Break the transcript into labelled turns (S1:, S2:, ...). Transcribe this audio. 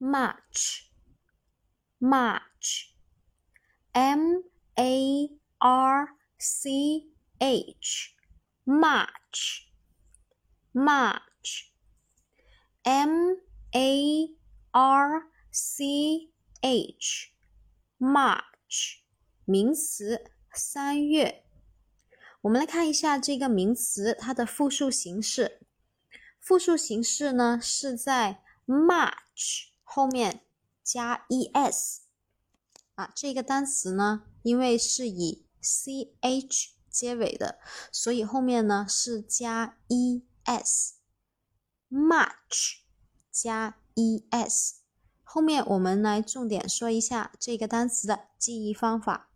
S1: March，March，M A R C H，March，March，M A R C H，March，名词，三月。我们来看一下这个名词，它的复数形式。复数形式呢是在 March 后面加 es 啊。这个单词呢，因为是以 ch 结尾的，所以后面呢是加 es。much 加 es。后面我们来重点说一下这个单词的记忆方法。